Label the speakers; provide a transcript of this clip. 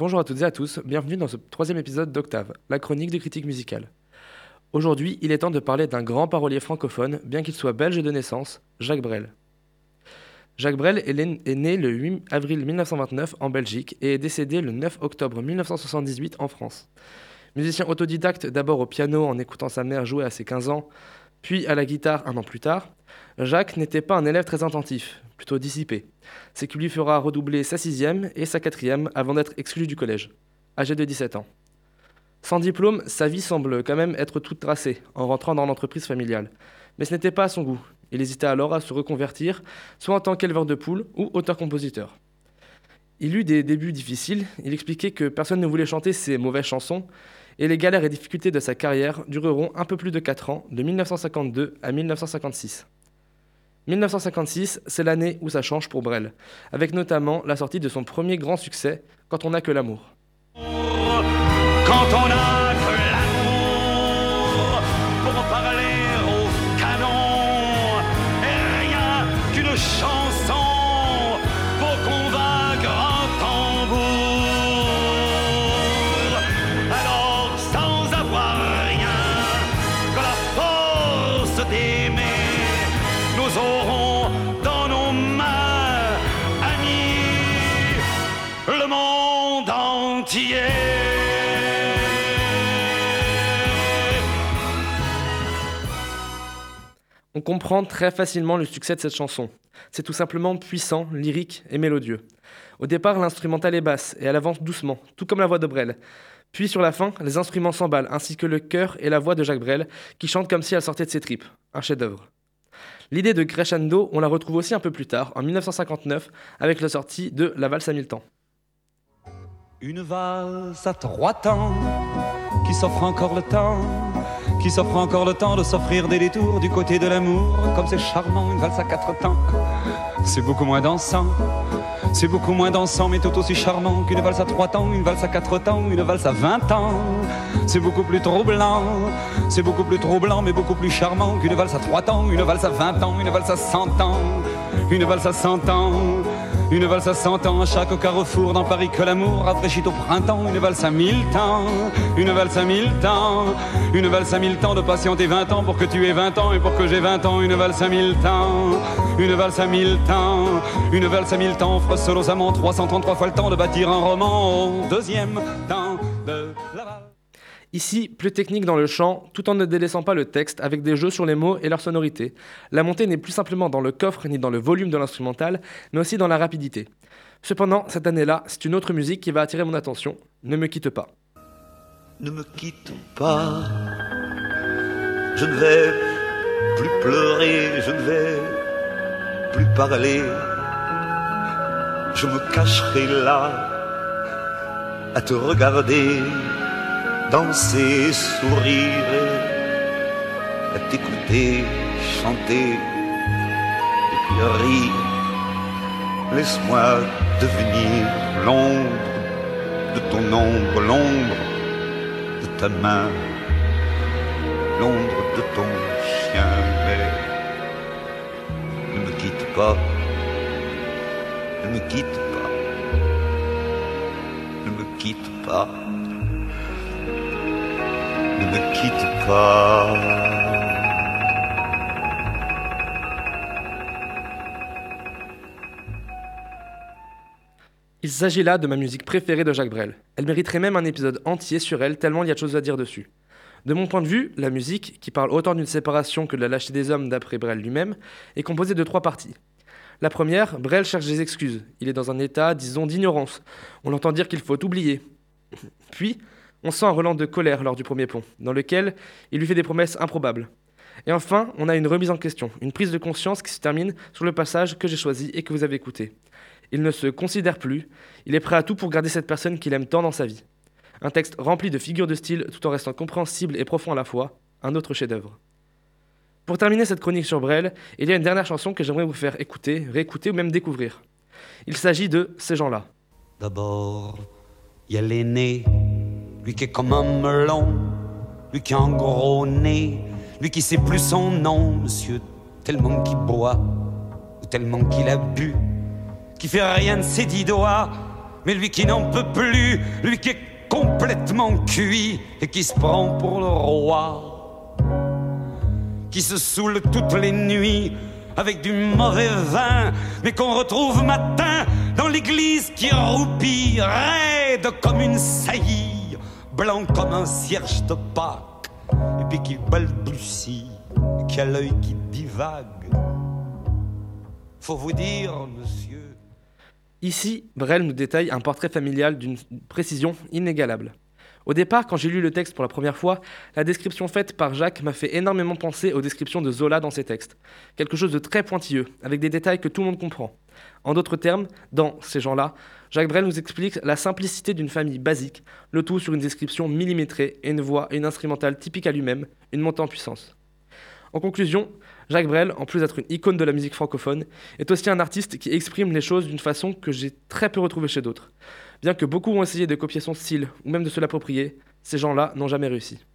Speaker 1: Bonjour à toutes et à tous, bienvenue dans ce troisième épisode d'Octave, la chronique de critique musicale. Aujourd'hui, il est temps de parler d'un grand parolier francophone, bien qu'il soit belge de naissance, Jacques Brel. Jacques Brel est né le 8 avril 1929 en Belgique et est décédé le 9 octobre 1978 en France. Musicien autodidacte d'abord au piano en écoutant sa mère jouer à ses 15 ans, puis à la guitare un an plus tard, Jacques n'était pas un élève très attentif, plutôt dissipé, ce qui lui fera redoubler sa sixième et sa quatrième avant d'être exclu du collège, âgé de 17 ans. Sans diplôme, sa vie semble quand même être toute tracée en rentrant dans l'entreprise familiale. Mais ce n'était pas à son goût. Il hésitait alors à se reconvertir, soit en tant qu'éleveur de poules ou auteur-compositeur. Il eut des débuts difficiles, il expliquait que personne ne voulait chanter ses mauvaises chansons, et les galères et difficultés de sa carrière dureront un peu plus de 4 ans, de 1952 à 1956. 1956, c'est l'année où ça change pour Brel, avec notamment la sortie de son premier grand succès, Quand on n'a que l'amour.
Speaker 2: Quand on a que l'amour pour parler au canon, et rien qu'une chanson
Speaker 1: On comprend très facilement le succès de cette chanson. C'est tout simplement puissant, lyrique et mélodieux. Au départ, l'instrumental est basse et elle avance doucement, tout comme la voix de Brel. Puis sur la fin, les instruments s'emballent, ainsi que le chœur et la voix de Jacques Brel, qui chante comme si elle sortait de ses tripes. Un chef-d'œuvre. L'idée de crescendo, on la retrouve aussi un peu plus tard, en 1959, avec la sortie de La valse à mille temps.
Speaker 3: Une valse à trois temps qui s'offre encore le temps, qui s'offre encore le temps de s'offrir des détours du côté de l'amour. Comme c'est charmant, une valse à quatre temps. C'est beaucoup moins dansant, c'est beaucoup moins dansant, mais tout aussi charmant qu'une valse à trois temps, une valse à quatre temps, une valse à vingt ans. C'est beaucoup plus troublant, c'est beaucoup plus troublant, mais beaucoup plus charmant qu'une valse à trois temps, une valse à vingt ans, une valse à cent ans, une valse à cent ans. Une valse à cent ans chaque carrefour dans Paris que l'amour rafraîchit au printemps. Une valse à mille temps, une valse à mille temps, une valse à mille temps de patienter vingt ans pour que tu aies vingt ans et pour que j'ai vingt ans. Une valse à mille temps, une valse à mille temps, une valse à mille temps offre amants 333 fois le temps de bâtir un roman au deuxième temps.
Speaker 1: Ici, plus technique dans le chant, tout en ne délaissant pas le texte avec des jeux sur les mots et leur sonorité. La montée n'est plus simplement dans le coffre ni dans le volume de l'instrumental, mais aussi dans la rapidité. Cependant, cette année-là, c'est une autre musique qui va attirer mon attention. Ne me quitte pas.
Speaker 4: Ne me quitte pas, je ne vais plus pleurer, je ne vais plus parler, je me cacherai là à te regarder danser, sourire, à t'écouter chanter et puis rire. Laisse-moi devenir l'ombre de ton ombre, l'ombre de ta main, l'ombre de ton chien. Mais ne me quitte pas, ne me quitte pas, ne me quitte pas,
Speaker 1: Il s'agit là de ma musique préférée de Jacques Brel. Elle mériterait même un épisode entier sur elle, tellement il y a de choses à dire dessus. De mon point de vue, la musique, qui parle autant d'une séparation que de la lâcheté des hommes d'après Brel lui-même, est composée de trois parties. La première, Brel cherche des excuses. Il est dans un état, disons, d'ignorance. On l'entend dire qu'il faut oublier. Puis, on sent un relent de colère lors du premier pont, dans lequel il lui fait des promesses improbables. Et enfin, on a une remise en question, une prise de conscience qui se termine sur le passage que j'ai choisi et que vous avez écouté. Il ne se considère plus, il est prêt à tout pour garder cette personne qu'il aime tant dans sa vie. Un texte rempli de figures de style tout en restant compréhensible et profond à la fois, un autre chef-d'œuvre. Pour terminer cette chronique sur Brel, il y a une dernière chanson que j'aimerais vous faire écouter, réécouter ou même découvrir. Il s'agit de Ces gens-là.
Speaker 3: D'abord, il y a l'aîné, lui qui est comme un melon, lui qui a un gros nez, lui qui sait plus son nom, monsieur, tellement qu'il boit, ou tellement qu'il a bu, qui fait rien de ses dix doigts, mais lui qui n'en peut plus, lui qui est complètement cuit et qui se prend pour le roi, qui se saoule toutes les nuits avec du mauvais vin, mais qu'on retrouve matin dans l'église qui roupille, raide comme une saillie, blanc comme un cierge de Pâques, et puis qui balbutie, qui a l'œil qui divague. Faut vous dire, monsieur.
Speaker 1: Ici, Brel nous détaille un portrait familial d'une précision inégalable. Au départ, quand j'ai lu le texte pour la première fois, la description faite par Jacques m'a fait énormément penser aux descriptions de Zola dans ses textes. Quelque chose de très pointilleux, avec des détails que tout le monde comprend. En d'autres termes, dans Ces gens-là, Jacques Brel nous explique la simplicité d'une famille basique, le tout sur une description millimétrée et une voix et une instrumentale typique à lui-même, une montée en puissance. En conclusion, Jacques Brel, en plus d'être une icône de la musique francophone, est aussi un artiste qui exprime les choses d'une façon que j'ai très peu retrouvée chez d'autres. Bien que beaucoup ont essayé de copier son style ou même de se l'approprier, ces gens-là n'ont jamais réussi.